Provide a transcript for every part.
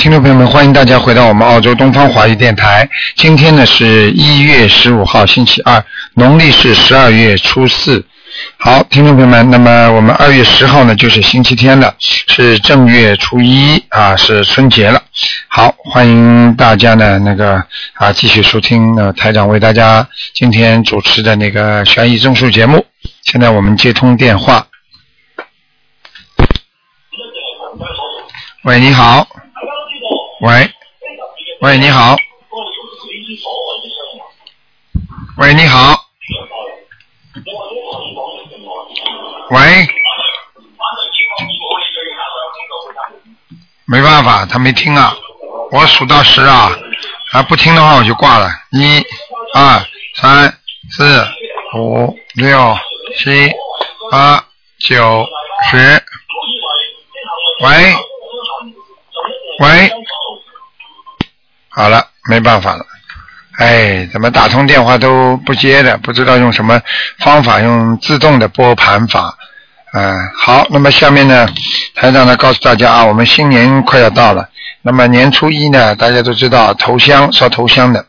听众朋友们，欢迎大家回到我们澳洲东方华语电台。今天呢是一月十五号，星期二，农历是十二月初四。好，听众朋友们，那么我们二月十号呢就是星期天了，是正月初一啊，是春节了。好，欢迎大家呢那个啊继续收听呃台长为大家今天主持的那个悬疑综述节目。现在我们接通电话。喂，你好。喂，喂，你好。喂，你好。喂。没办法，他没听啊。我数到十啊，啊不听的话我就挂了。一、二、三、四、五、六、七、八、九、十。喂。喂，好了，没办法了，哎，怎么打通电话都不接的？不知道用什么方法，用自动的拨盘法，嗯，好，那么下面呢，台长呢告诉大家啊，我们新年快要到了，那么年初一呢，大家都知道头香烧头香的，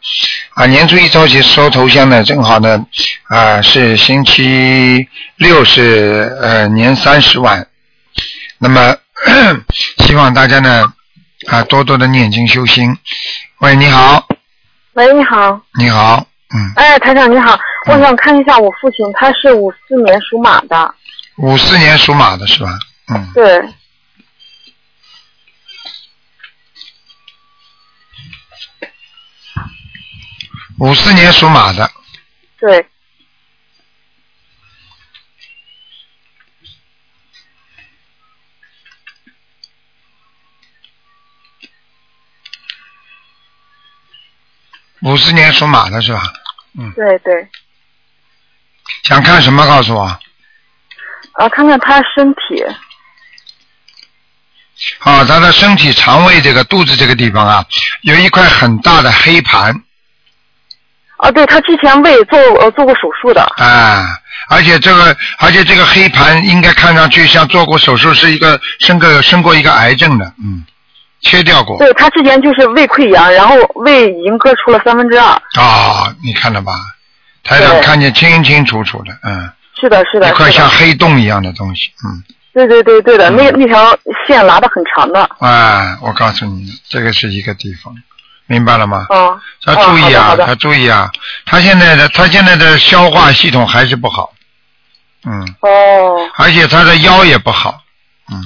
啊，年初一着急烧头香呢，正好呢，啊，是星期六是呃年三十晚，那么 希望大家呢。啊，多多的念经修心。喂，你好。喂，你好。你好，嗯。哎，台长你好，我想看一下我父亲，他是五四年属马的。五四年属马的是吧？嗯。对。五四年属马的。对。五十年属马的是吧？嗯。对对。想看什么？告诉我。啊，看看他身体。啊，他的身体、肠胃这个肚子这个地方啊，有一块很大的黑盘。啊，对他之前胃做呃做过手术的。啊，而且这个而且这个黑盘应该看上去像做过手术，是一个生个生过一个癌症的，嗯。切掉过。对他之前就是胃溃疡，然后胃已经割出了三分之二。啊，你看了吧？台上看见清清楚楚的，嗯。是的，是的。一块像黑洞一样的东西，嗯。对对对对的，那那条线拉的很长的。啊，我告诉你，这个是一个地方，明白了吗？哦。要注意啊，要注意啊！他现在的他现在的消化系统还是不好，嗯。哦。而且他的腰也不好，嗯。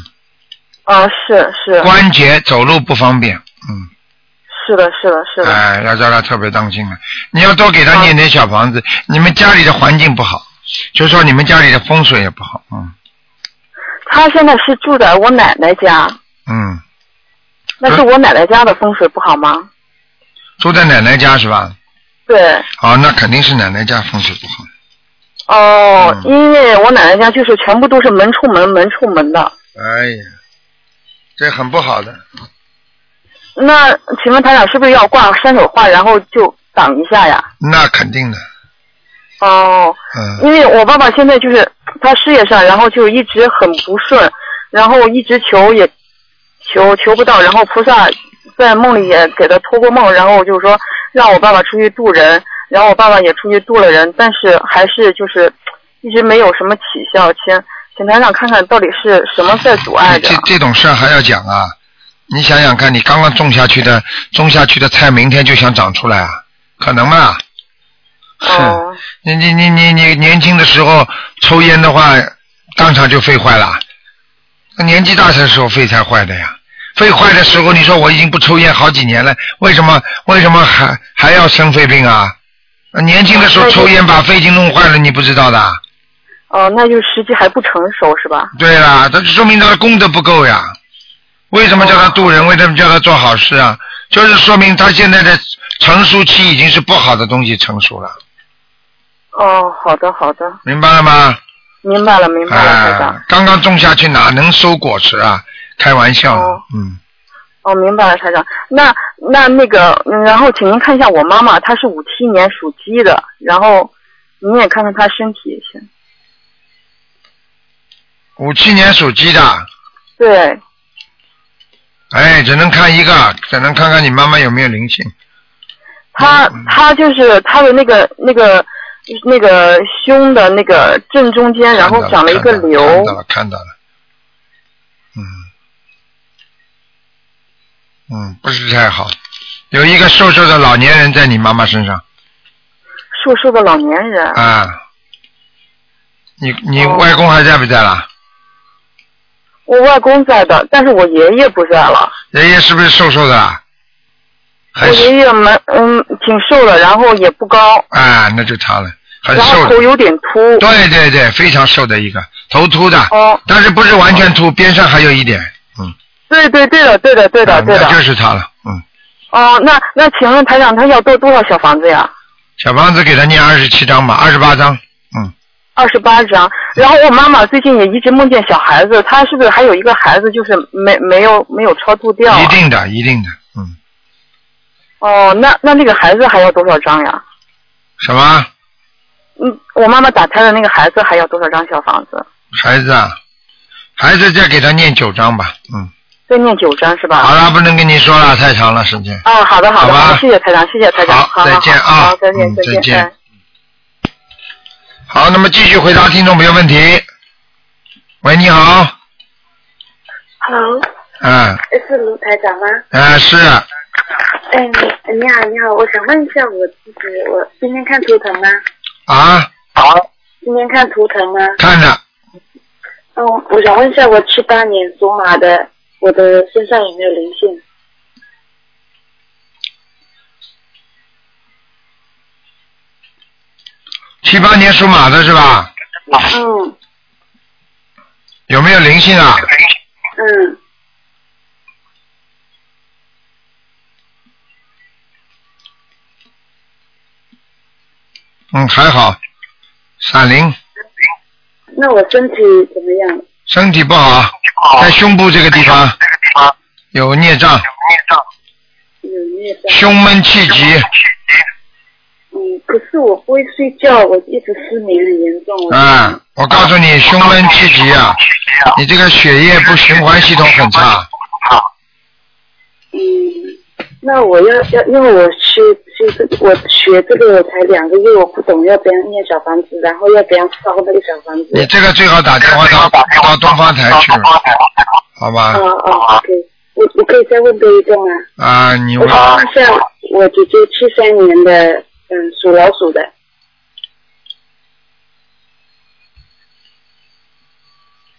啊，是是。关节走路不方便，嗯。是的，是的，是的。哎，要叫他特别当心了。你要多给他念点小房子。你们家里的环境不好，就说你们家里的风水也不好，嗯。他现在是住在我奶奶家。嗯。那是我奶奶家的风水不好吗？住在奶奶家是吧？对。哦，那肯定是奶奶家风水不好。哦，因为我奶奶家就是全部都是门出门，门出门的。哎呀。这很不好的。那请问他俩是不是要挂山手画，然后就挡一下呀？那肯定的。哦。嗯。因为我爸爸现在就是他事业上，然后就一直很不顺，然后一直求也求求不到，然后菩萨在梦里也给他托过梦，然后就是说让我爸爸出去渡人，然后我爸爸也出去渡了人，但是还是就是一直没有什么起效，请。请台长看看到底是什么在阻碍着？这这种事还要讲啊？你想想看，你刚刚种下去的种下去的菜，明天就想长出来啊？可能吗？哦。你你你你你年轻的时候抽烟的话，当场就肺坏了。那年纪大的时候肺才坏的呀。肺坏的时候，你说我已经不抽烟好几年了，为什么为什么还还要生肺病啊？年轻的时候抽烟把肺经弄坏了，你不知道的。哦，那就时机还不成熟是吧？对啦，这说明他的功德不够呀。为什么叫他渡人？为什么叫他做好事啊？就是说明他现在的成熟期已经是不好的东西成熟了。哦，好的好的。明白了吗？明白了明白了，台长。刚刚种下去哪能收果实啊？开玩笑。哦。嗯。哦，明白了，台长。那那那个，然后请您看一下我妈妈，她是五七年属鸡的，然后您也看看她身体也行。五七年属鸡的。对。哎，只能看一个，只能看看你妈妈有没有灵性。她她就是她的那个那个那个胸的那个正中间，然后长了一个瘤。看到了，看到了。嗯，嗯，不是太好。有一个瘦瘦的老年人在你妈妈身上。瘦瘦的老年人。啊。你你外公还在不在了？我外公在的，但是我爷爷不在了。爷爷是不是瘦瘦的？我爷爷蛮嗯挺瘦的，然后也不高。啊，那就他了，很瘦。然后头有点秃。对对对，非常瘦的一个，头秃的。哦。但是不是完全秃，边上还有一点，嗯。对对对的对的对的对的。那就是他了，嗯。哦，那那请问台长，他要多多少小房子呀？小房子给他念二十七张吧，二十八张，嗯。二十八张，然后我妈妈最近也一直梦见小孩子，她是不是还有一个孩子，就是没没有没有超度掉？一定的，一定的，嗯。哦，那那那个孩子还要多少张呀？什么？嗯，我妈妈打胎的那个孩子还要多少张小房子？孩子啊，孩子再给他念九张吧，嗯。再念九张是吧？好了，不能跟你说了，太长了时间。啊，好的好的，谢谢台长，谢谢台长，好，再见啊，好，再见再见。好，那么继续回答听众朋友问题。喂，你好。Hello。嗯。是卢台长吗？嗯，是。哎，你你好，你好，我想问一下我自己，我今天看图腾吗？啊。好。今天看图腾吗？看着。嗯，我想问一下，我七八年属马的，我的身上有没有灵性？七八年属马的是吧？嗯。有没有灵性啊？嗯。嗯，还好，闪灵。那我身体怎么样？身体不好，在胸部这个地方有孽障。有孽障。胸闷气急。嗯，可是我不会睡觉，我一直失眠很严重。啊，我告诉你，胸闷气急啊，你这个血液不循环系统很差。嗯。那我要要，因为我学学这个，我学这个才两个月，我不懂要怎样念小房子，然后要怎样烧那个小房子。你这个最好打电话到到东方台去，好吧？哦哦，OK，我我可以再问多一个吗？啊，你问。我想问一下，我姐姐七三年的，嗯，属老鼠的。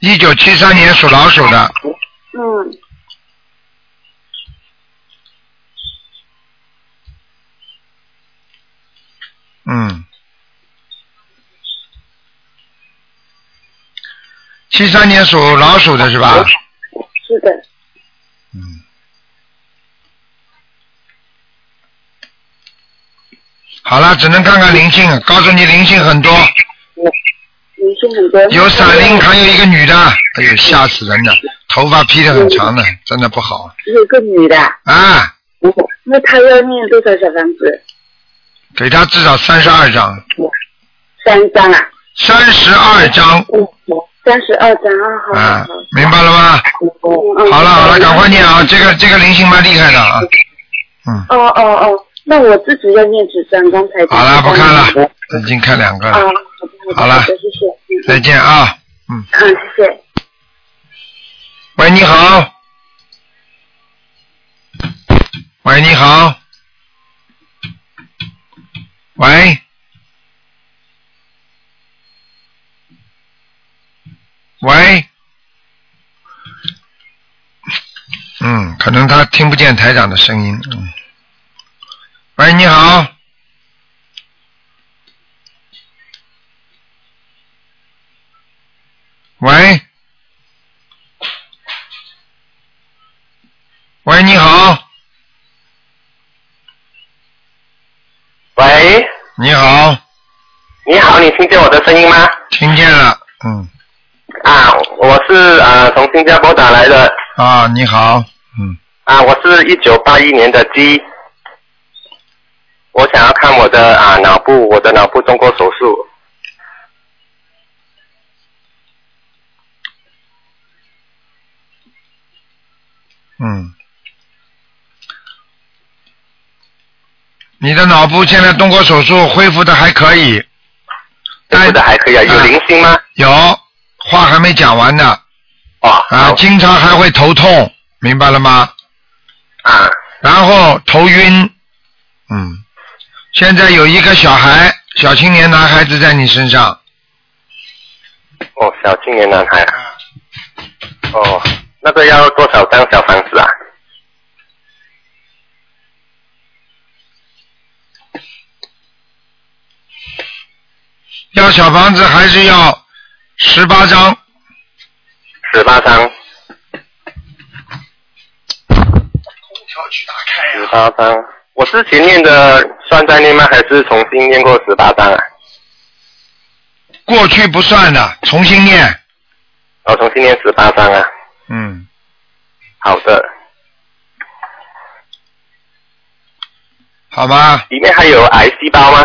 一九七三年属老鼠的。嗯。嗯，七三年属老鼠的是吧？是的。嗯。好了，只能看看灵性，告诉你灵性很多。灵性很多。有闪灵，还有一个女的，哎呦，吓死人了，头发披得很长的，真的不好。有个女的。啊。那她要念多少小房子？给她至少三十二张，三张啊，三十二张，三十二张啊，好，明白了吗？好了好了，赶快念啊，这个这个灵性蛮厉害的啊，嗯。哦哦哦，那我自己要念几张？刚才好了，不看了，已经看两个了。好了，谢谢，再见啊，嗯。好，谢谢。喂，你好。喂，你好。喂，喂，嗯，可能他听不见台长的声音，嗯。喂，你好。喂，喂，你好。喂，你好，你好，你听见我的声音吗？听见了，嗯。啊，我是啊从新加坡打来的。啊，你好，嗯。啊，我是一九八一年的鸡，我想要看我的啊脑部，我的脑部动过手术。嗯，你的脑部现在动过手术，恢复的还可以。恢复的还可以啊，有零星吗？有，话还没讲完呢。哦。啊，经常还会头痛，明白了吗？啊。然后头晕，嗯。现在有一个小孩，小青年男孩子在你身上，哦，小青年男孩啊。哦，那个要多少张小房子啊？要小房子还是要十八张？十八张，空调去打开十八张。我之前念的算在念吗？还是重新念过十八章啊？过去不算的，重新念。哦，重新念十八章啊。嗯，好的，好吧，里面还有癌细胞吗？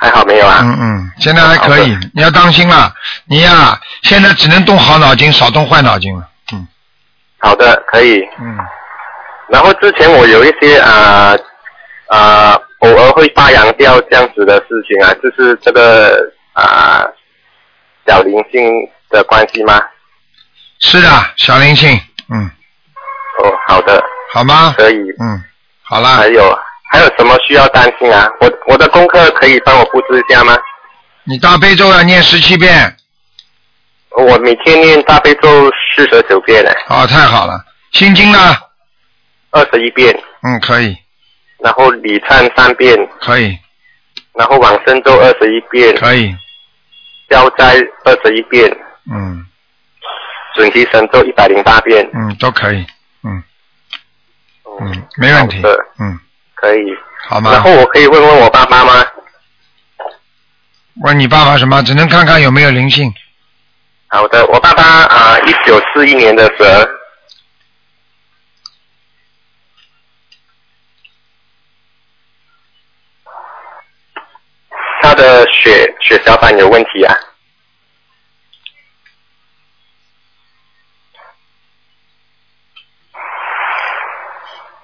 还好没有啊？嗯嗯，现在还可以，你要当心了。你呀、现在只能动好脑筋，少动坏脑筋了。嗯好的，可以。嗯，然后之前我有一些啊啊、偶尔会发扬掉这样子的事情啊，就是这个啊、小灵性的关系吗？是的，小灵性，嗯，哦，好的，好吗？可以。嗯，好啦还，有还有什么需要担心啊？我我的功课可以帮我布置一下吗？你大悲咒要念十七遍，我每天念大悲咒四十九遍呢，哦，太好了。心经呢？二十一遍，嗯，可以，然后礼忏三遍，可以，然后往生咒二十一遍，可以，消灾二十一遍，嗯。准提神咒一百零八遍。嗯，都可以，嗯。嗯嗯，没问题。的，嗯，可以。好吗然？后我可以问问我爸妈吗？问你爸爸什么？只能看看有没有灵性。好的，我爸爸啊，一九四一年的蛇，他的血血小板有问题啊。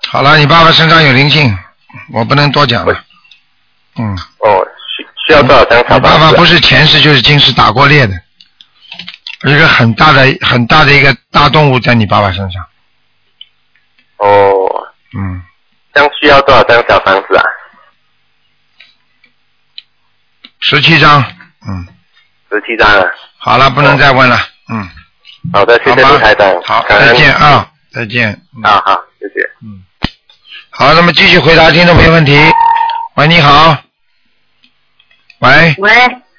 好了，你爸爸身上有灵性，我不能多讲了。嗯，哦，需需要多少张小你爸房子啊？爸不是前世就是今世打过猎的，一个很大的很大的一个大动物在你爸爸身上。哦，嗯，这样需要多少张小房子啊？十七张。嗯，十七张啊。好了，不能再问了。嗯，好的，谢谢卢台长。好，再见。啊，再见。嗯啊，好，谢谢。嗯，好，那么继续回答听众朋友问题。喂，你好。喂，喂，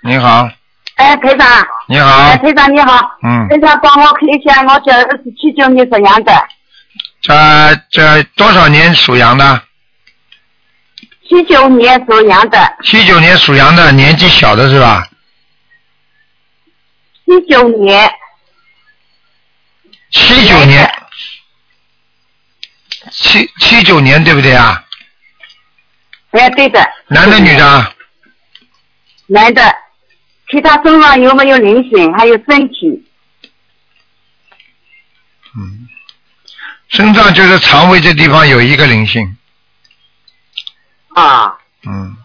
你好，哎，台长，你好。哎，，台长你好，嗯，台长帮我看一下，我这儿是七九年属羊的，这这多少年属羊的？七九年属羊的，七九年属羊的，年纪小的是吧？七九年，七九年，七七九年对不对啊？哎，对的，男的。女的啊？男的，其他身上有没有灵性，还有身体，嗯，身上就是肠胃这地方有一个灵性，啊，嗯，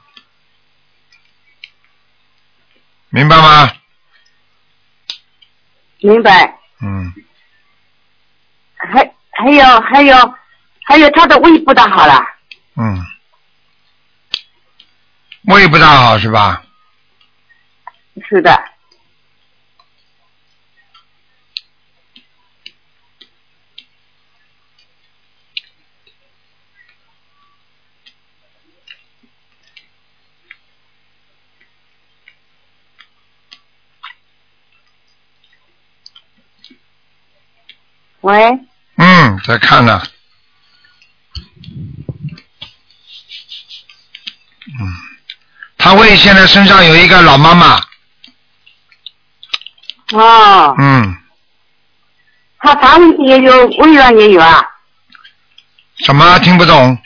明白吗？明白，嗯，还还有还有还有他的胃不大好了，嗯，胃不大好是吧？是的，喂，嗯，在看呢。嗯，他胃现在身上有一个老妈妈，哦，嗯，他肠胃也有，胃上也有啊，什么听不懂？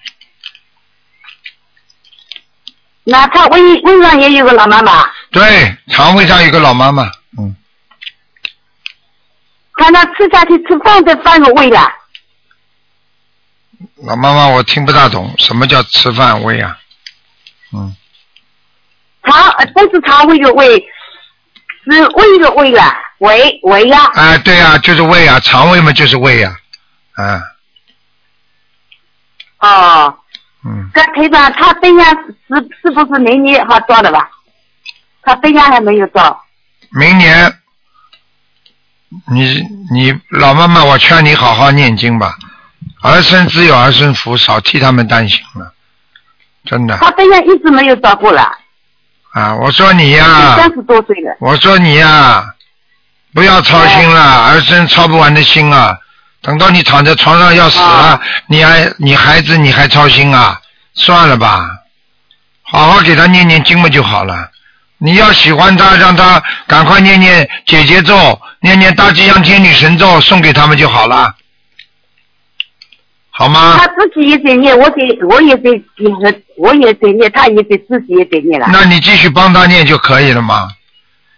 那他胃胃上也有个老妈妈，对，肠胃上有个老妈妈，嗯，他那吃下去吃饭都犯个胃了。老妈妈我听不大懂，什么叫吃饭胃啊？嗯，肠呃不是肠胃的胃，是胃的胃了，胃胃呀。啊，对呀、就是胃啊，肠胃嘛就是胃呀、啊，哦，嗯，这台长，他对象是是不是明年好找的吧？他对象还没有找。明年，你你老妈妈，我劝你好好念经吧，儿孙自有儿孙福，少替他们担心了，真的他对象一直没有找过来，啊！我说你呀、三十多岁了。我说你呀、不要操心了，儿孙操不完的心啊！等到你躺在床上要死了，啊你还你孩子你还操心啊？算了吧，好好给他念念经嘛就好了。你要喜欢他，让他赶快念念姐姐咒，念念大吉祥天女神咒，送给他们就好了，好吗他？自己也在念，我也在念，我也在念，他也在自己也在念了。那你继续帮他念就可以了嘛，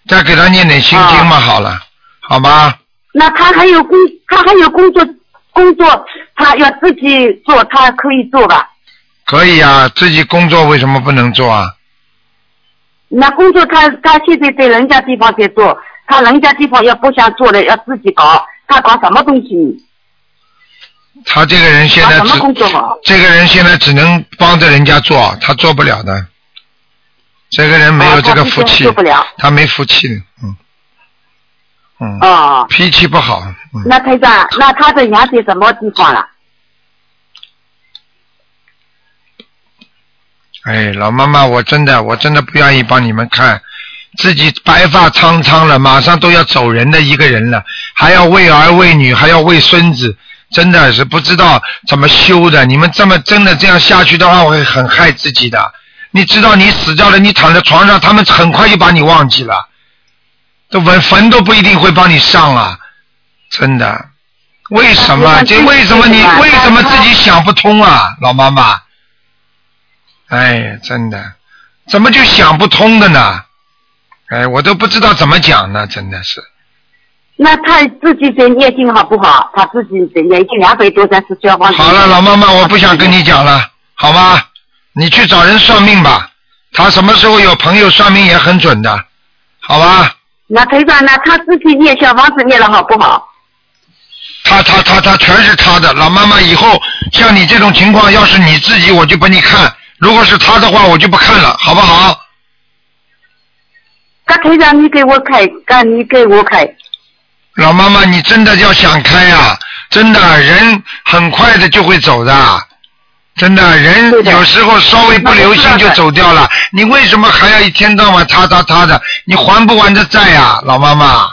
再给他念点心经嘛，好了，好吧？那他还有工，他还有工作，工作他要自己做，他可以做吧？可以啊，自己工作为什么不能做啊？那工作他他现在在人家地方在做，他人家地方要不想做了，要自己搞，他搞什么东西？他这个人现在只？这个人现在只能帮着人家做，他做不了的。这个人没有哦这个福气他没福气的，嗯，嗯，哦，脾气不好，嗯，那台长，那他的牙在什么地方了？哎，老妈妈，我真的我真的不愿意帮你们看，自己白发苍苍了，马上都要走人的一个人了，还要为儿为女，还要为孙子，真的是不知道怎么修的。你们这么真的这样下去的话，会很害自己的。你知道你死掉了，你躺在床上，他们很快就把你忘记了，这坟坟都不一定会帮你上啊，真的。为什么？那这为什么你为什么自己想不通啊，老妈妈？哎，真的，怎么就想不通的呢？哎，我都不知道怎么讲呢，真的是。那他自己在念经好不好？他自己在念，已经两百多张是消防。好了，老妈妈，我不想跟你讲了，好吗？你去找人算命吧，他什么时候有朋友算命也很准的，好吧？那台长，那他自己念小房子念了好不好？他他他他全是他的，老妈妈以后像你这种情况，要是你自己我就帮你看，如果是他的话我就不看了，好不好？那台长，你给我开，干你给我开。老妈妈，你真的要想开呀、真的人很快的就会走的，真的人有时候稍微不留心就走掉了。你为什么还要一天到晚他他他的？你还不完的债呀、老妈妈？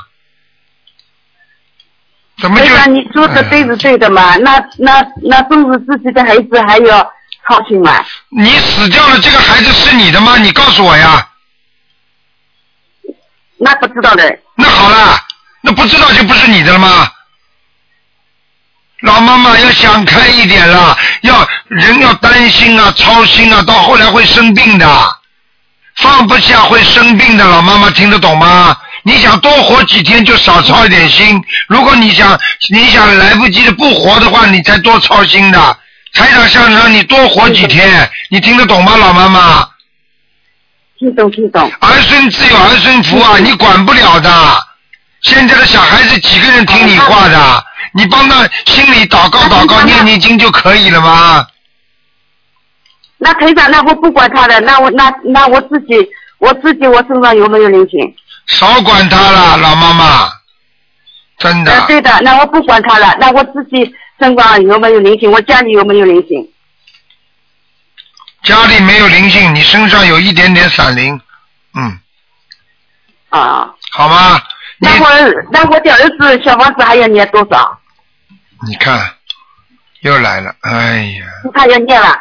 怎么就？台长，你说的对是对的嘛？那那那都是自己的孩子还要操心嘛？你死掉了，这个孩子是你的吗？你告诉我呀。那不知道的。那好了，那不知道就不是你的了吗？老妈妈要想开一点了，要人要担心啊、操心啊，到后来会生病的，放不下会生病的。老妈妈听得懂吗？你想多活几天就少操一点心，如果你想你想来不及的不活的话，你才多操心的。台长想让你多活几天，你听得懂吗，老妈妈？听懂听懂。儿孙自有儿孙福啊，你管不了的。现在的小孩子几个人听你话的？你帮他心里祷告祷告、念念经就可以了吗？那台长，那我不管他的，那我那那我自己我自己我身上有没有灵性？少管他了，老妈妈，真呃，的。对的，那我不管他了，那我自己身上有没有灵性？我家里有没有灵性？家里没有灵性，你身上有一点点闪灵，嗯，啊，好吗？你那我那我的儿子小房子还要念多少？你看，又来了，哎呀，他要念了。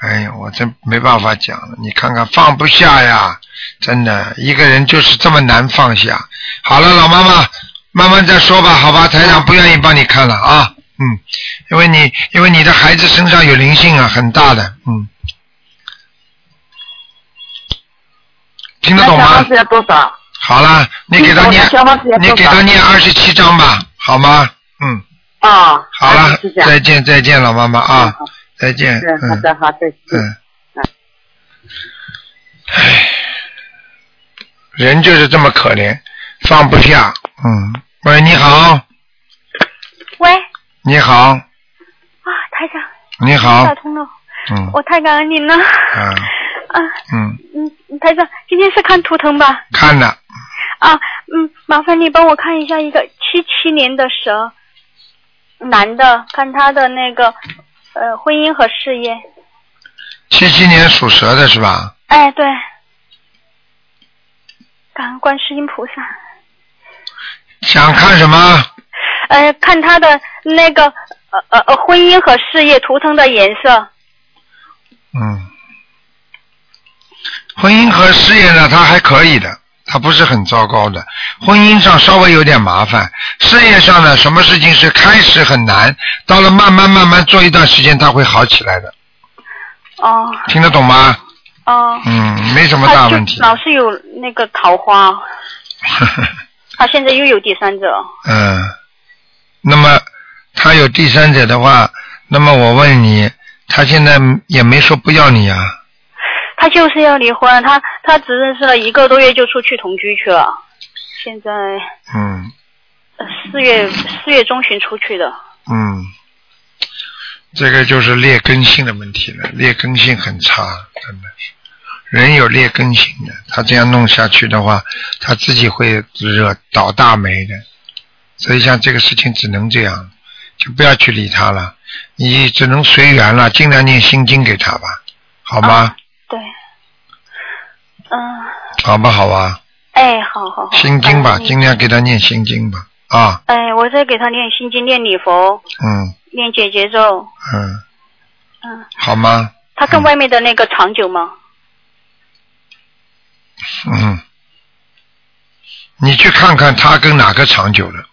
哎呀，我真没办法讲了。你看看放不下呀，真的，一个人就是这么难放下。好了，老妈妈，慢慢再说吧，好吧？台长不愿意帮你看了啊，嗯，因为你因为你的孩子身上有灵性啊，很大的，嗯，听得懂吗那小房？子要多少？好了，你给他念你给他念二十七章吧，好吗？嗯，啊，好了。再见再见，老妈妈啊，再见，是好嗯的好的，是嗯，唉，人就是这么可怜，放不下，嗯，喂，你好，喂，你好，啊，台长，你好。打，通了，嗯，我太感恩您了。啊，啊，嗯，嗯，台长，今天是看图腾吧？看了，啊，嗯，麻烦你帮我看一下一个七七年的蛇，男的，看他的那个呃婚姻和事业。七七年属蛇的是吧？哎，对，感恩观世音菩萨。想看什么？呃，看他的那个呃呃呃婚姻和事业图腾的颜色。嗯，婚姻和事业呢，他还可以的，他不是很糟糕的。婚姻上稍微有点麻烦，事业上呢，什么事情是开始很难，到了慢慢慢慢做一段时间，他会好起来的。哦听得懂吗？哦。嗯，没什么大问题。老是有那个桃花，他现在又有第三者。嗯，那么他有第三者的话，那么我问你，他现在也没说不要你啊？他就是要离婚，他他只认识了一个多月就出去同居去了，现在嗯呃四月四月中旬出去的。嗯，这个就是劣根性的问题了，劣根性很差，真的是。人有劣根性的，他这样弄下去的话，他自己会惹倒大霉的。所以像这个事情只能这样，就不要去理他了，你只能随缘了，尽量念心经给他吧，好吗？对，嗯，好吧好吧？哎，好好好。心经吧，尽量给他念心经吧。啊，哎，我在给他念心经，念礼佛，嗯念解结咒。嗯，嗯，好吗？他跟外面的那个长久吗？嗯，你去看看他跟哪个长久了，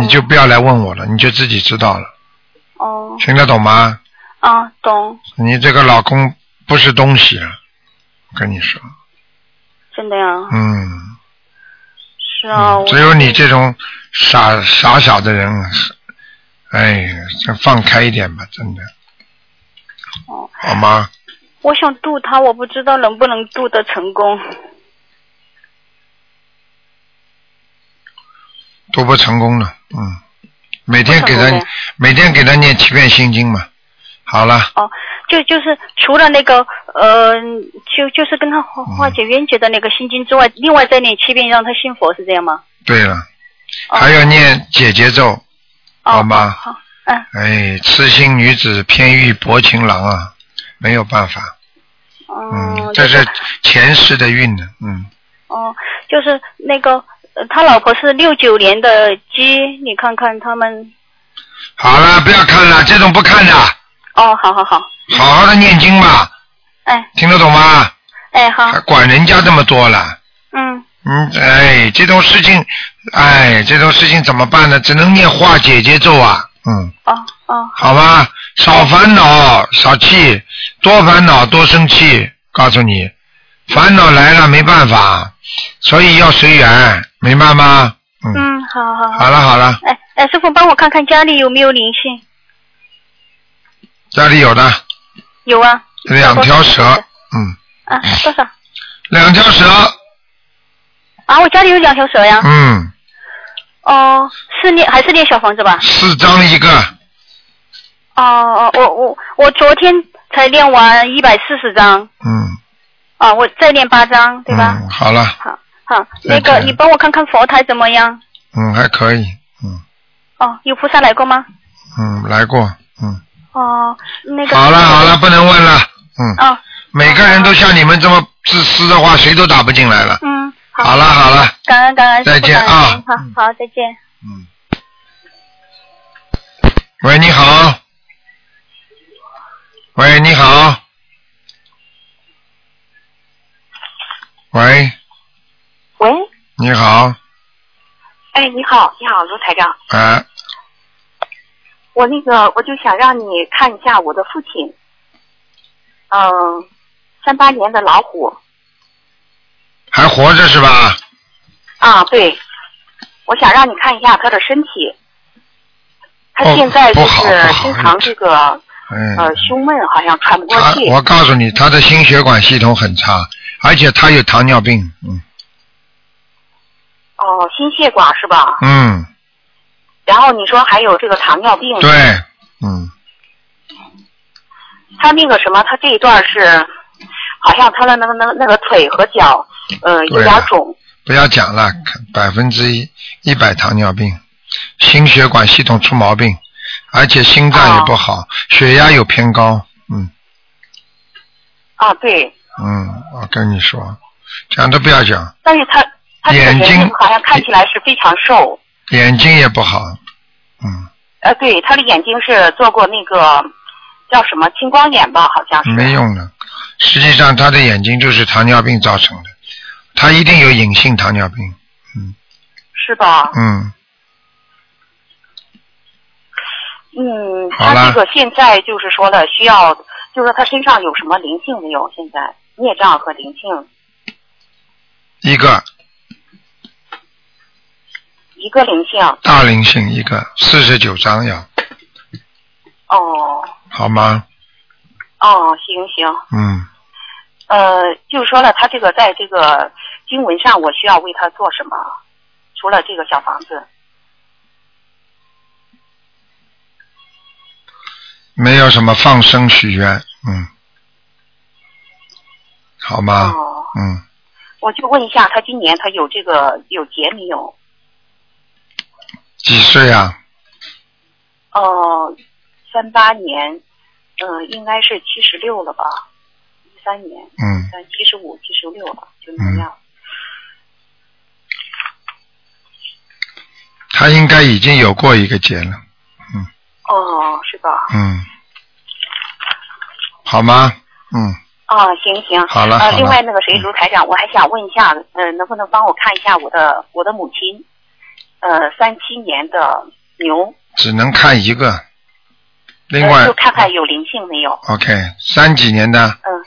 你就不要来问我了，你就自己知道了，哦，听得懂吗？啊，懂，你这个老公不是东西啊，我跟你说，真的呀。嗯，是啊，我只有你这种傻傻傻的人，哎，这放开一点吧，真的，哦，好吗？我想渡他，我不知道能不能渡得成功。渡不成功了，嗯，每天给他每天给他念七遍心经嘛，好了，哦，就就是除了那个呃，就就是跟他化化解冤结的那个心经之外，另外再念七遍让他信佛，是这样吗？对了，哦。还要念解结咒，哦好吗？好，嗯，哎，痴心女子偏遇薄情郎啊，没有办法，哦。嗯，，这是前世的运呢，嗯，哦，就是那个呃他老婆是六九年的鸡，你看看他们。好了，不要看了，这种不看的，哦，好好好，好好的念经吧，哎听得懂吗？哎好还，管人家这么多了，嗯嗯，哎，这种事情，哎，这种事情怎么办呢？只能念化解节咒啊，嗯。哦哦好吧，少烦恼，少气，多烦恼多生气。告诉你，烦恼来了没办法，所以要随缘，明白吗？嗯，嗯，好好好。好了好了，哎哎，师傅帮我看看家里有没有灵性？家里有的？有啊。两条蛇，嗯，啊，多少？两条蛇，啊，我家里有两条蛇呀。嗯，哦，是练还是练小房子吧？四张一个，哦哦，我我我昨天才练完一百四十张，嗯。啊，我再练八张，对吧？嗯，好了，好，好，那个你帮我看看佛台怎么样？嗯，还可以，嗯。哦，有菩萨来过吗？嗯，来过，嗯，哦，那个。好了好了，不能问了，嗯，哦，每个人都像你们这么自私的话，谁都打不进来了。嗯，好。好了好了，感恩感恩，再见啊好好，再见。嗯。喂，你好。喂，你好。喂，喂，你好，哎，你好，你好，卢台长。啊，我那个我就想让你看一下我的父亲，嗯，三八年的老虎还活着是吧？啊，对，我想让你看一下他的身体。他哦现在就是经常这个嗯。呃胸闷，好像喘不过他气。我告诉你，他的心血管系统很差，而且他有糖尿病。嗯哦，心血管是吧？嗯，然后你说还有这个糖尿病。对，嗯，他那个什么，他这一段是好像他的那个那个那个腿和脚，呃，有点肿。不要讲了，百分之一一百糖尿病，心血管系统出毛病，而且心脏也不好，血压有偏高。嗯啊，对，嗯，我跟你说，讲都不要讲，但是他眼睛好像看起来是非常瘦。眼睛也不好。嗯，呃，对，他的眼睛是做过那个叫什么青光眼吧，好像是。没用的。实际上，他的眼睛就是糖尿病造成的，他一定有隐性糖尿病。嗯是吧？嗯，嗯，他这个现在就是说了，需要，就是说他身上有什么灵性没有？现在孽障和灵性，一个一个灵性。大灵性，一个四十九张要哦好吗？哦，行行，嗯，呃，就是说了，他这个在这个经文上，我需要为他做什么？除了这个小房子，没有什么放生许愿，嗯，好吗？哦，嗯，我就问一下，他今年他有这个有结没有？几岁啊？哦，三八年，嗯、应该是七十六了吧？一三年，嗯，三七十五、七十六了，就那样。他应该已经有过一个节了，嗯哦，是吧？嗯，好吗？嗯，啊，行行。呃，好了好了另外那个谁，卢台长，我还想问一下，呃，能不能帮我看一下我的我的母亲，呃，三七年的牛，只能看一个。另呃，外就看看有灵性没有。，OK，三几年的，嗯，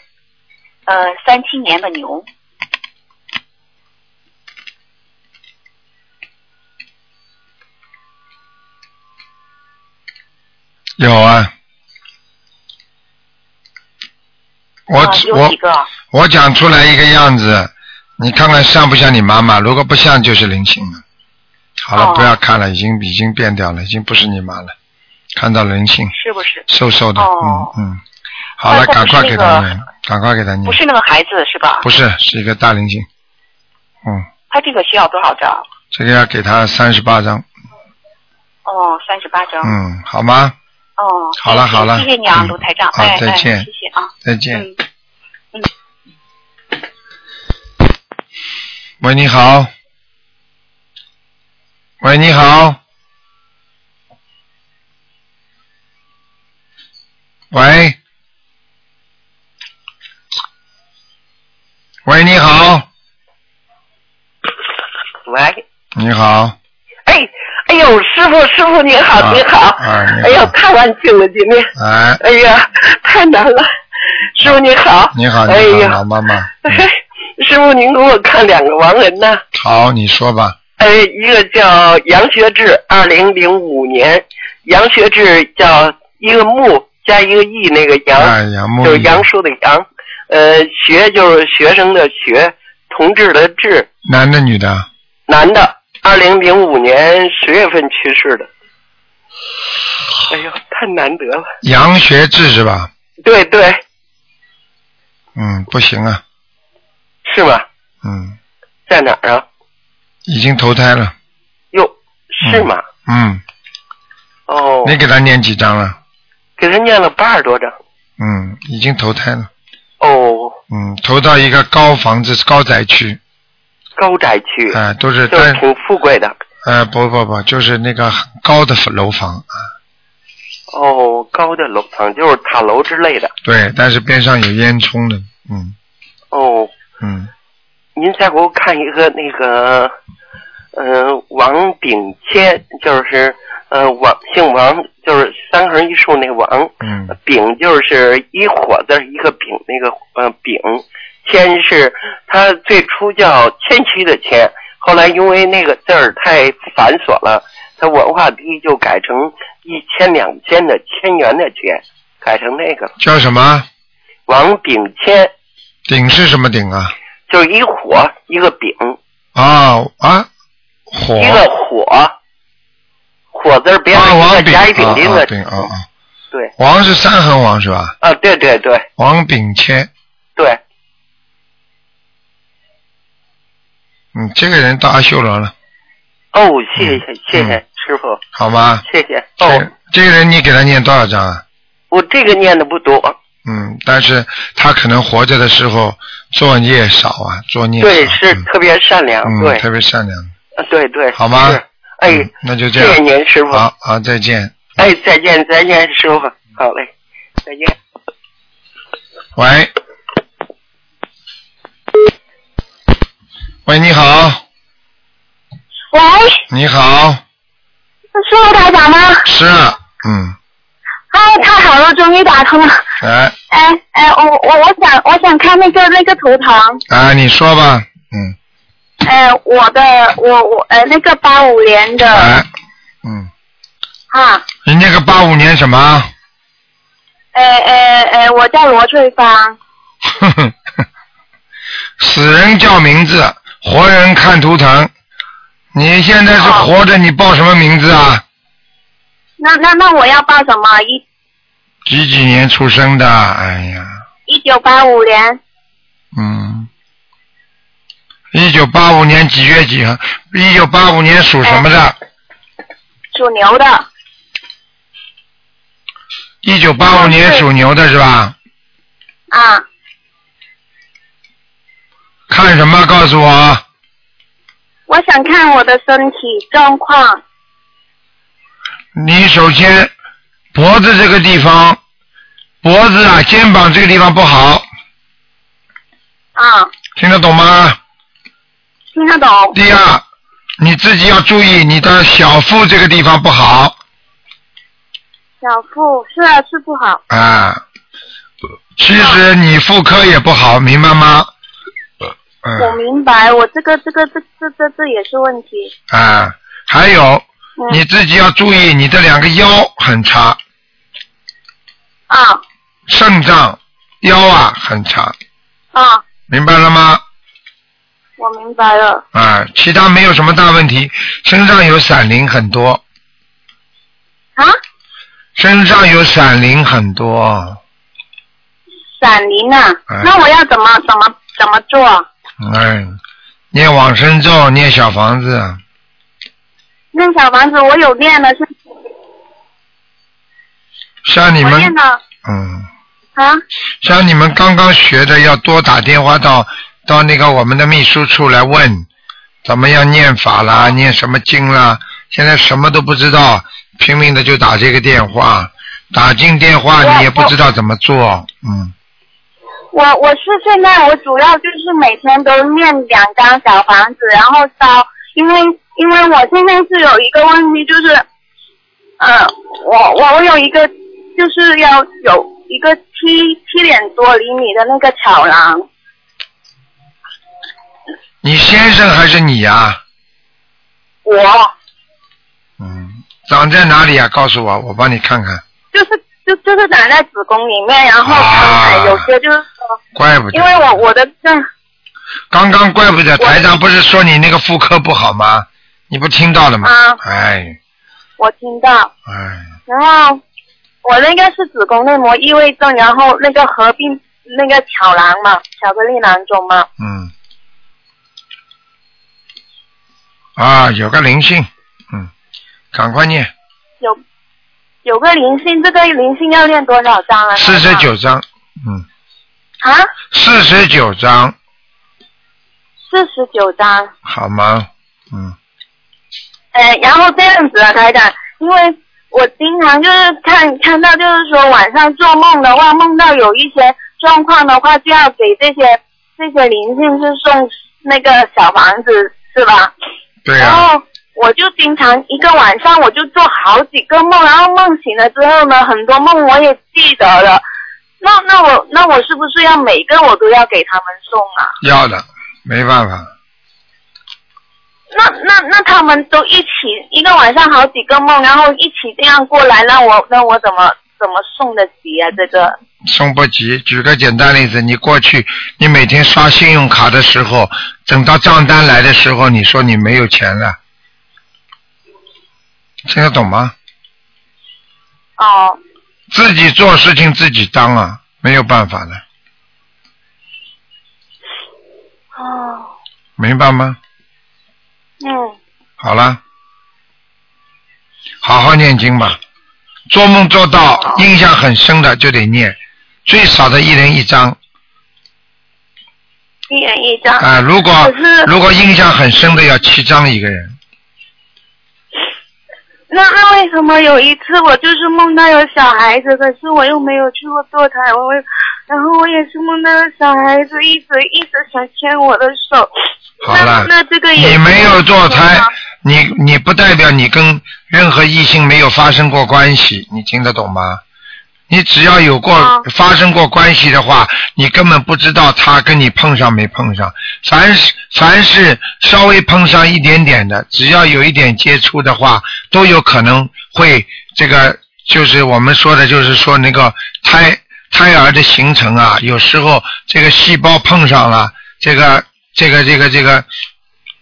呃，三七年的牛，有啊。我我有几个？我讲出来一个样子，你看看像不像你妈妈？如果不像，就是灵性了。好了，哦不要看了，已经已经变掉了，已经不是你妈了。看到人性，是不是？瘦瘦的，哦嗯嗯。好了，那赶快给他念，赶快给他念不。是那个孩子是吧？不是，是一个大灵性。嗯，他这个需要多少张？这个要给他三十八张。哦，三十八张。嗯，好吗？哦，好了好了谢谢你啊，嗯卢台长。好再见谢谢啊。再见。嗯。喂，你好。喂，你好。喂。喂，你好，喂，你好，哎，哎呦，师傅，师傅你好，啊您好，啊你好。哎呦，太安静了，今天，哎，哎呀，太难了，师傅你好，你好，你哎好，妈妈，师傅您给我看两个亡人呐，好，你说吧，哎，一个叫杨学志，二零零五年，杨学志叫一个木加一个义，那个杨，哎杨，木就是杨树的杨，呃，学就是学生的学，同志的志，男的女的？男的，二零零五年十月份去世的。哎呦，太难得了。杨学志是吧？对对，嗯，不行啊，是吗？嗯，在哪儿啊？已经投胎了，哟，是吗？嗯，哦，你给他念几张了？给他念了八十多张。嗯，已经投胎了，哦，嗯，投到一个高房子高宅区，高宅区，哎、都是单，就是挺富贵的。呃，不不不，就是那个很高的楼房啊，哦，高的楼房就是塔楼之类的。对，但是边上有烟囱的，嗯。哦，嗯，您再给我看一个那个，呃，王炳谦，就是呃王姓王，就是三横一竖那个王，嗯炳就是一火字一个丙那个呃丙，谦是他最初叫谦虚的谦，后来因为那个字儿太繁琐了，他文化低就改成一千两千的千元的千，改成那个了。叫什么？王炳谦鼎是什么鼎啊？就是一火一个丙，啊啊，火一个火，火字儿边啊，上一个王炳甲乙丙丁的丙啊啊，对王是三横王是吧？啊，对对对王炳谦，对，嗯，这个人到阿修罗了，哦，谢谢谢谢嗯师傅，好吗？谢谢这哦，这个人你给他念多少章啊？我这个念的不多，嗯，但是他可能活着的时候作孽少啊，作孽对，是特别善良，嗯，对，特别善良，啊对对，好吗？哎嗯，那就这样。谢谢，您师傅，好好再见。哎，再见再见师傅，好嘞，再见。喂，喂，你好，喂，你好，是陆台长吗？是，嗯，哎，太好了，终于打通了。哎，哎哎，我我我想我想看那个那个图腾，啊，你说吧，嗯，哎，我的我我呃那个八五年的哎，嗯，啊，你那个八五年什么？哎哎哎，我叫罗翠芳，死人叫名字，活人看图腾。你现在是活着，你报什么名字啊？那那那我要报什么？一几几年出生的？哎呀，一九八五年嗯，一九八五年几月几号？一九八五年属什么的？属牛的，一九八五年属牛的是吧？啊，看什么？告诉我。我想看我的身体状况，你首先脖子这个地方，脖子啊，肩膀这个地方不好，啊，听得懂吗？听得懂，第二，你自己要注意你的小腹这个地方不好。小腹是啊是不好，啊。其实你妇科也不好，明白吗？我嗯明白，我这个这个这这这这也是问题，啊，还有嗯你自己要注意，你的两个腰很差，啊。肾脏腰啊很差，啊，明白了吗？我明白了，啊，其他没有什么大问题，身上有闪灵很多，啊，身上有闪灵很多，闪灵啊，哎那我要怎么怎么怎么做？哎，念往生咒，念小房子，那小房子我有念了，是像你们嗯，啊，像你们刚刚学的，要多打电话到到那个我们的秘书处来问，怎么样念法啦，念什么经啦，现在什么都不知道，拼命的就打这个电话，打进电话你也不知道怎么做，嗯，我我是现在我主要就是每天都念两张小房子，然后烧，因为因为我现在是有一个问题，就是，呃，我我我有一个就是要有一个七七点多厘米的那个巧囊，你先生还是你呀、我嗯，长在哪里啊？告诉我，我帮你看看。就是就就是长在子宫里面，然后、啊呃有些就是说，怪不得。因为我我的这刚刚怪不得台长不是说你那个妇科不好吗？你不听到了吗？啊。哎。我听到，哎，然后我那个是子宫内膜异位症，然后那个合并那个巧囊嘛，巧克力囊肿嘛，嗯，啊，有个灵性，嗯，赶快念。有有个灵性，这个灵性要念多少张啊？四十九章，嗯，啊，四十九章，四十九张。好吗？嗯，呃，然后这样子啊，台长，因为我经常就是看看到，就是说晚上做梦的话，梦到有一些状况的话，就要给这些这些灵性是送那个小房子，是吧？对啊、然后我就经常一个晚上我就做好几个梦，然后梦醒了之后呢，很多梦我也记得了。那那我那我是不是要每个我都要给他们送啊？要的，没办法。那那那他们都一起一个晚上好几个梦，然后一起这样过来，那我那我怎么怎么送得及啊？这个送不及。举个简单例子，你过去你每天刷信用卡的时候，等到账单来的时候，你说你没有钱了，听得懂吗？哦，自己做事情自己当啊，没有办法的，哦，明白吗？嗯，好了，好好念经吧。做梦做到印象很深的就得念，最少的一人一张一人一张。啊。如果如果印象很深的要七张一个人，那那为什么有一次我就是梦到有小孩子，可是我又没有去过堕胎，我然后我也是梦到了小孩子一直一直想牵我的手。好了那那这个也你没有堕胎，你你不代表你跟任何异性没有发生过关系，你听得懂吗？你只要有过、哦发生过关系的话，你根本不知道他跟你碰上没碰上。凡是凡是稍微碰上一点点的，只要有一点接触的话，都有可能会这个就是我们说的，就是说那个胎胎儿的形成啊，有时候这个细胞碰上了，这个这个这个这个，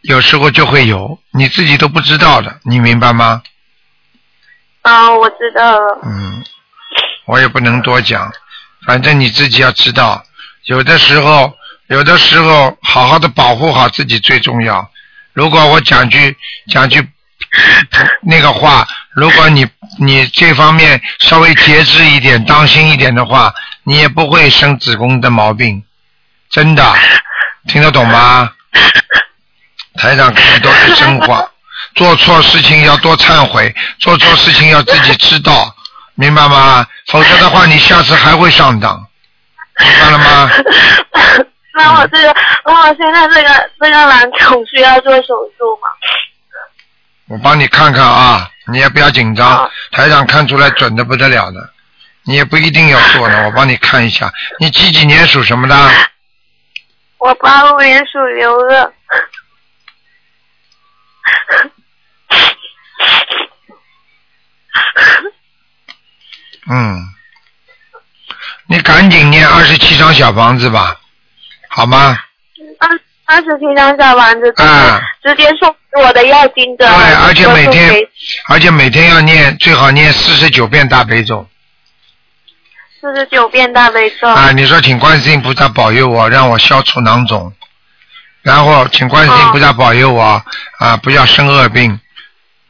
有时候就会有，你自己都不知道的，你明白吗？啊，我知道了。嗯，我也不能多讲，反正你自己要知道，有的时候，有的时候好好的保护好自己最重要。如果我讲句讲句那个话，如果你你这方面稍微节制一点、当心一点的话，你也不会生子宫的毛病，真的，听得懂吗？台长跟你都是真话，做错事情要多忏悔，做错事情要自己知道，明白吗？否则的话，你下次还会上当，明白了吗？那我这个，那我现在这个这个囊肿需要做手术吗？我帮你看看啊，你也不要紧张好，台长看出来准的不得了的，你也不一定要做的，我帮你看一下。你几几年属什么的？我八五年属牛的。嗯，你赶紧念二十七张小房子吧，好吗？二二十七张小房子，直接、啊直接送给我的要金的。对，而且每天而且每天要念，最好念四十九遍大悲咒四十九遍大悲咒。啊！你说请观世音菩萨保佑我，让我消除囊肿，然后请观世音菩萨保佑我啊，不要生恶病。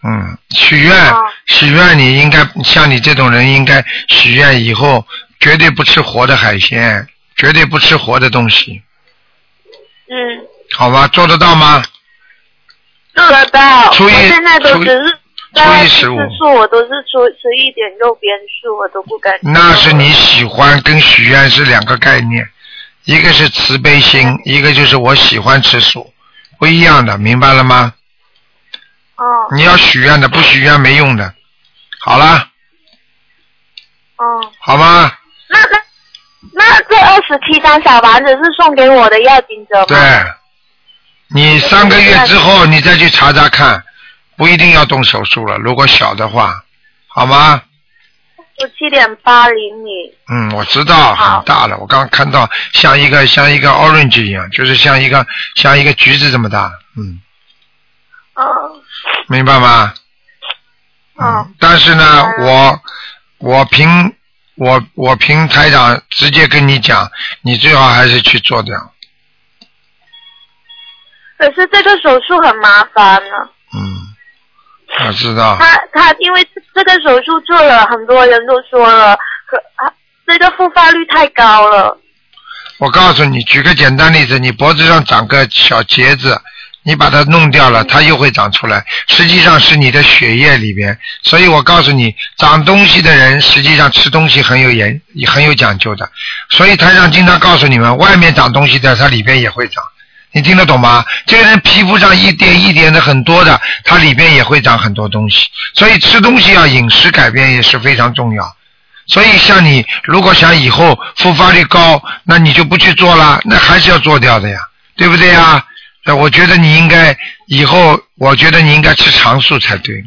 嗯，许愿哦许愿，你应该像你这种人应该许愿以后绝对不吃活的海鲜，绝对不吃活的东西，嗯，好吧？做得到吗？做得到。初一我现在都是初一十五素，我都是吃吃一点肉边素，我都不敢。那是你喜欢跟许愿是两个概念，一个是慈悲心，一个就是我喜欢吃素，不一样的，明白了吗？哦你要许愿的，不许愿没用的。好了，哦，好吗？那那那这二十七张小房子是送给我的要金者吗？对，你三个月之后你再去查查看，不一定要动手术了。如果小的话，好吗？我七点八厘米。嗯，我知道很大了，我刚刚看到像一个像一个 orange 一样，就是像一个像一个橘子这么大，嗯，哦明白吗？嗯但是呢，我我凭我我凭台长直接跟你讲，你最好还是去做掉，可是这个手术很麻烦呢。嗯，我知道，他他因为这个手术做了，很多人都说了，可啊这个复发率太高了。我告诉你，举个简单例子，你脖子上长个小结子，你把它弄掉了，它又会长出来。实际上是你的血液里边，所以我告诉你，长东西的人实际上吃东西很有严很有讲究的。所以台上经常告诉你们，外面长东西的，它里边也会长。你听得懂吗？这个人皮肤上一点一点的很多的，它里边也会长很多东西，所以吃东西要饮食改变也是非常重要。所以像你如果想以后复发率高，那你就不去做了，那还是要做掉的呀，对不对呀？那我觉得你应该以后，我觉得你应该吃长素才对。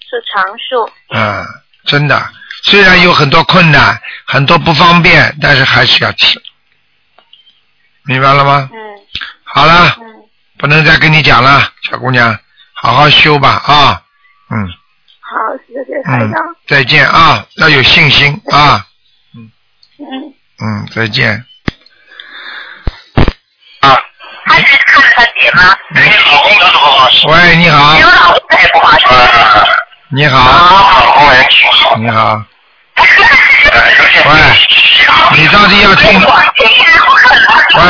吃长寿。嗯，真的，虽然有很多困难，很多不方便，但是还是要吃，明白了吗？嗯。好了，不能再跟你讲了，小姑娘，好好修吧啊，嗯好，谢谢台嗯。，再见啊，要有信心啊，嗯。嗯，再见。他是看他姐吗？喂，你好。你好，你好，喂，你到底要听？喂，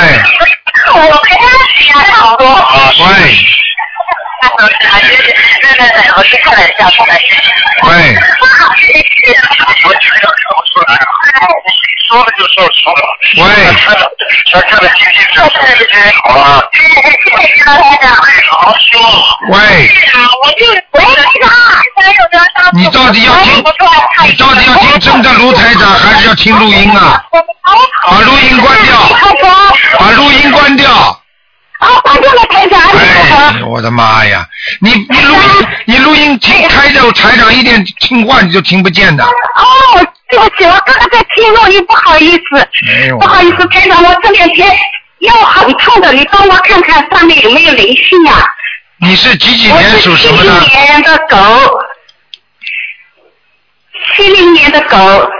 我陪他学好多。喂，喂，喂，喂，喂，你到底要听？你到底要听真的卢台长，还是要听录音啊？把录音关掉，把录音关掉。啊，关掉了台长。哎，我的妈呀！你你录音你录音听开着，台长一点听话你就听不见的。哦，对不起，我刚刚在听录音，不好意思。没有不好意思，台长，我这两天腰很痛的，你帮我看看上面有没有灵性啊？你是几几年属什么的？七零年的狗，七零年的狗。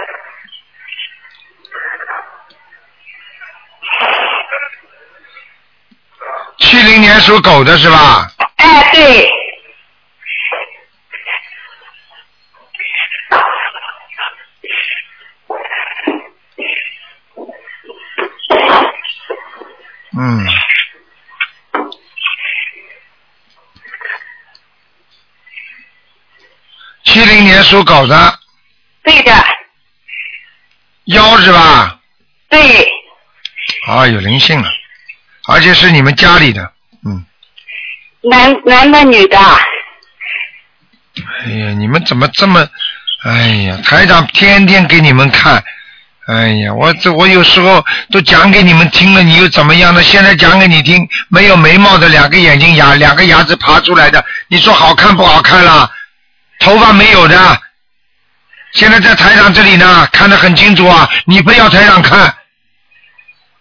七零年属狗的是吧？哎，对。嗯。七零年属狗的，对的，腰是吧？对，啊，有灵性了，而且是你们家里的。嗯男男的女的，哎呀，你们怎么这么？哎呀，台长天天给你们看。哎呀，我这我有时候都讲给你们听了，你又怎么样呢？现在讲给你听，没有眉毛的，两个眼睛牙，两个牙齿爬出来的，你说好看不好看啦？头发没有的，现在在台长这里呢，看得很清楚啊！你不要台长看，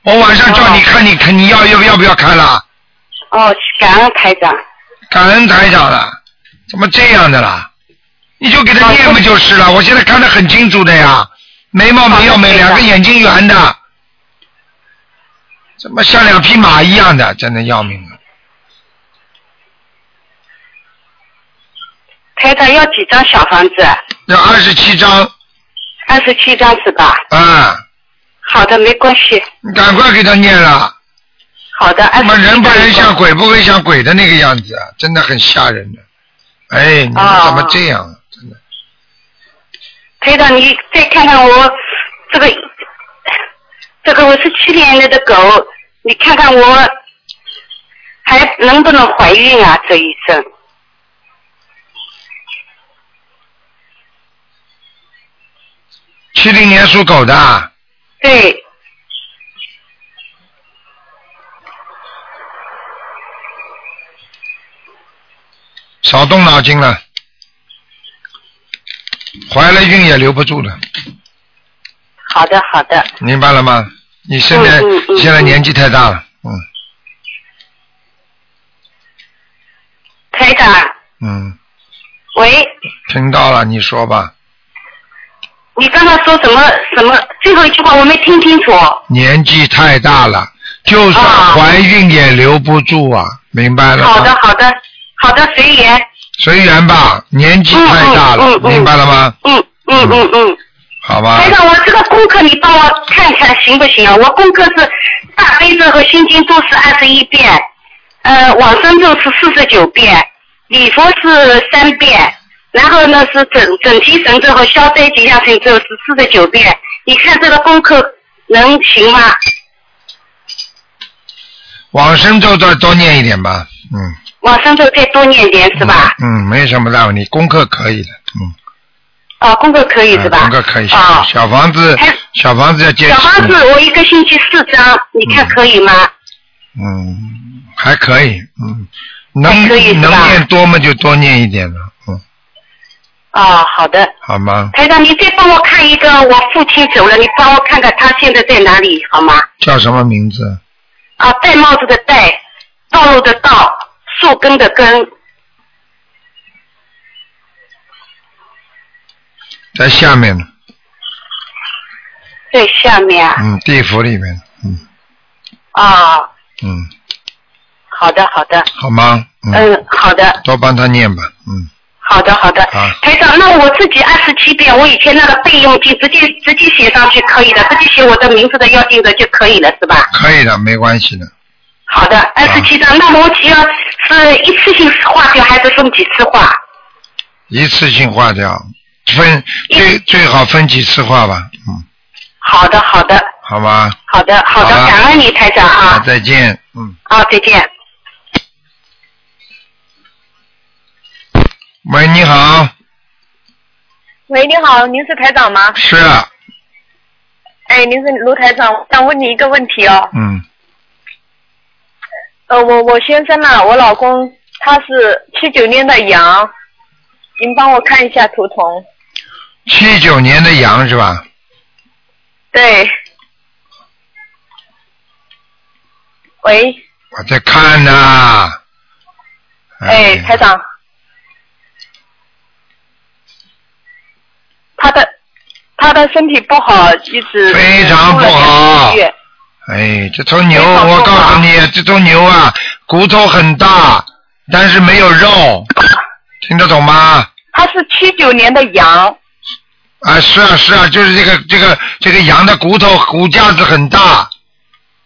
我晚上叫你看，你看你要要要不要看了？哦，感恩台长。感恩台长了，怎么这样的啦？你就给他念不就是了？我现在看得很清楚的呀，眉毛没有眉，两个眼睛圆的，怎么像两匹马一样的，真的要命了。台长要几张小房子？要二十七张二十七张是吧？啊，好的，没关系。你赶快给他念了。好的，他妈人不人像鬼不会像鬼的那个样子啊，真的很吓人的。哎，你们怎么这样啊？台长，你再看看我这个，这个我是七年的狗，你看看我还能不能怀孕啊？这一生七零年属狗的啊，对，少动脑筋了，怀了孕也留不住了，好的好的，明白了吗？你现在、嗯嗯嗯现在年纪太大了，嗯。台长，嗯，喂，听到了，你说吧。你刚才说什么什么？最后一句话我没听清楚。年纪太大了，就算怀孕也留不住啊，明白了吗？好的好的好的，随缘。随缘吧，年纪太大了，嗯嗯嗯明白了吗？嗯嗯嗯嗯。好吧。台长，我这个功课你帮我看看行不行啊？我功课是大悲咒和心经都是二十一遍，呃，往生咒是四十九遍，礼佛是三遍，然后呢是整整提神咒和消灾吉祥神咒是四十九遍。你看这个功课能行吗？往生咒再多念一点吧，嗯。往生咒再多念一点是吧？嗯，没什么大问题，功课可以的，嗯。哦，功课可以是吧？功课可以，哦小房子，小房子要接小房子我一个星期四张，你看可以吗？嗯，还可以，嗯，能能念多嘛就多念一点了，嗯，哦，好的。好吗？台长，你再帮我看一个，我父亲走了，你帮我看看他现在在哪里好吗？叫什么名字？啊，戴帽子的戴，道路的道，树根的根，在下面呢，在下面啊。嗯，地府里面，嗯啊，嗯，好的好的，好吗？嗯，嗯，好的多帮他念吧，嗯，好的好的。啊，台长，那我自己二十七遍，我以前那个备用经直接直接写上去可以的，直接写我的名字的要定的就可以了，是吧？可以的，没关系的，好的，二十七张。那么我只要是一次性化掉，还是分几次化？一次性化掉，分最最好分几次化吧，嗯，好的好的好吧，好的好的，好感恩你台长好，啊，再见，嗯，啊再见。喂，你好，喂，你好，您是台长吗？是啊，哎，您是卢台长，我想问你一个问题哦。嗯，呃，我我先生呢，我老公他是七九年的羊，您帮我看一下图腾。七九年的羊是吧？对。喂，我在看呢、哎，台长。他的他的身体不好，一直非常不好哎，这头牛，我告诉你，这头牛啊，骨头很大，但是没有肉，听得懂吗？他是七九年的羊，啊，是啊，是啊，就是这个这个这个羊的骨头骨架子很大，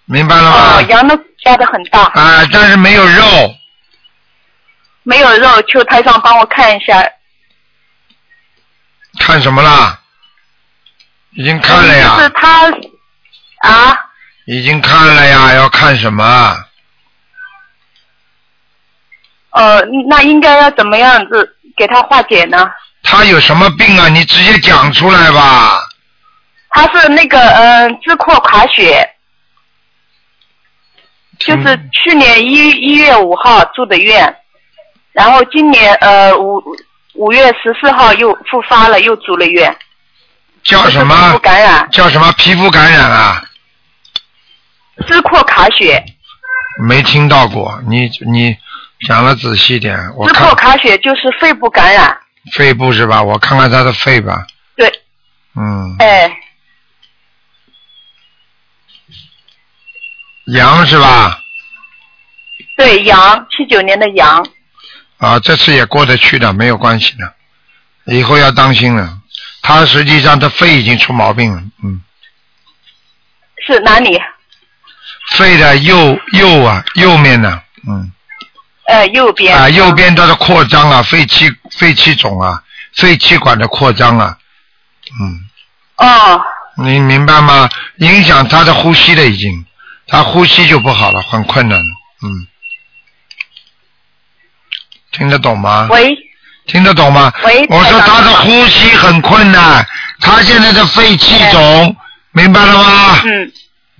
明白了吗？哦，羊的架子很大，啊，但是没有肉，没有肉，求台上帮我看一下。看什么啦？已经看了呀，就是他啊，已经看了呀，要看什么？呃，那应该要怎么样子给他化解呢？他有什么病啊？你直接讲出来吧。他是那个嗯、呃支廓垮血，就是去年一一月五号住的院，然后今年呃五五月十四号又复发了，又住了院。叫什么？皮肤感染，叫什么皮肤感染啊？支扩卡血，没听到过，你你讲的仔细点，我支扩卡血就是肺部感染。肺部是吧？我看看他的肺吧。对。嗯，哎，羊是吧？对，羊，七九年的羊。啊，这次也过得去的，没有关系的。以后要当心了，他实际上他肺已经出毛病了，嗯，是哪里？肺的右右啊右面呢，嗯，呃，右边。啊右边它的扩张啊，肺气肺气肿啊，肺气管的扩张啊，嗯，哦，你明白吗？影响他的呼吸了已经，他呼吸就不好了，很困难，嗯，听得懂吗？喂。听得懂吗？喂我说他的呼吸很困难，他现在的肺气肿，明白了吗？嗯。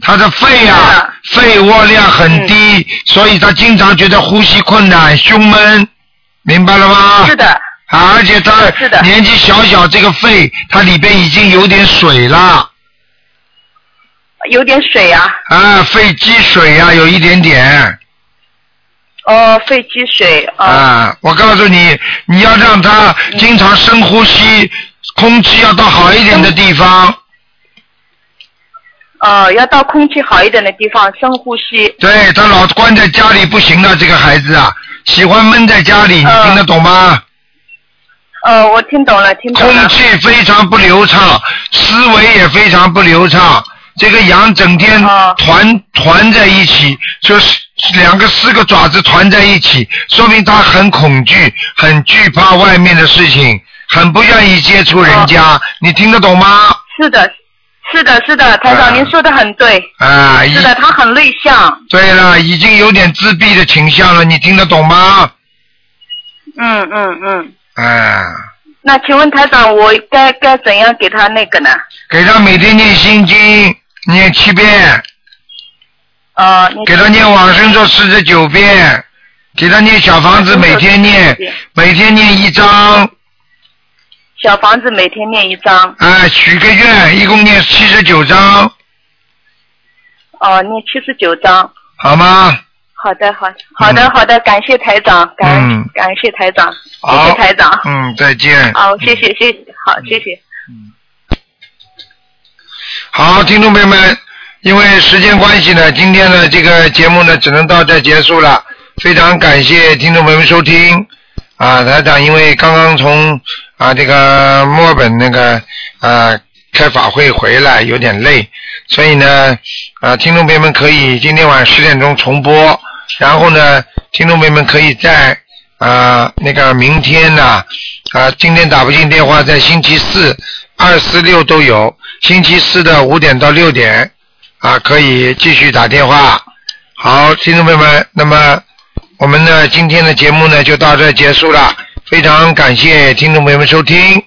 他的肺啊，肺窝量很低，嗯所以他经常觉得呼吸困难、胸闷，明白了吗？是的。啊，而且他年纪小小，这个肺它里边已经有点水了。有点水啊。啊，肺积水啊，有一点点。哦，肺积水啊。啊，我告诉你，你要让他经常深呼吸，空气要到好一点的地方。呃，要到空气好一点的地方深呼吸。对他老关在家里不行的，这个孩子啊，喜欢闷在家里，你听得懂吗？呃，我听懂了，听懂了。空气非常不流畅，思维也非常不流畅。这个羊整天团团在一起，就是两个四个爪子团在一起，说明它很恐惧，很惧怕外面的事情，很不愿意接触人家。你听得懂吗？是的，是的，是的，台长，您说的很对。啊，是的，他很内向。对了，已经有点自闭的倾向了，你听得懂吗？嗯嗯嗯。哎，那请问台长，我该该怎样给他那个呢？给他每天念心经，念七遍，呃，给他念往生咒四十九遍，给他念小房子，每天念，每天念一张，小房子每天念一张。哎，许个愿，一共念七十九张，哦，念七十九张。好吗？好的，好，好的，好的，感谢台长，感、嗯感谢台长，谢好谢台长。嗯，再见。好，谢谢，谢谢，好，谢谢。好，听众朋友们，因为时间关系呢，今天的这个节目呢只能到这结束了。非常感谢听众朋友们收听啊，台长因为刚刚从啊这个墨尔本那个啊开法会回来，有点累，所以呢啊听众朋友们可以今天晚上十点钟重播，然后呢听众朋友们可以在啊那个明天呢啊今天打不进电话，在星期四二四六都有，星期四的五点到六点啊可以继续打电话。好，听众朋友们，那么我们呢今天的节目呢就到这结束了，非常感谢听众朋友们收听。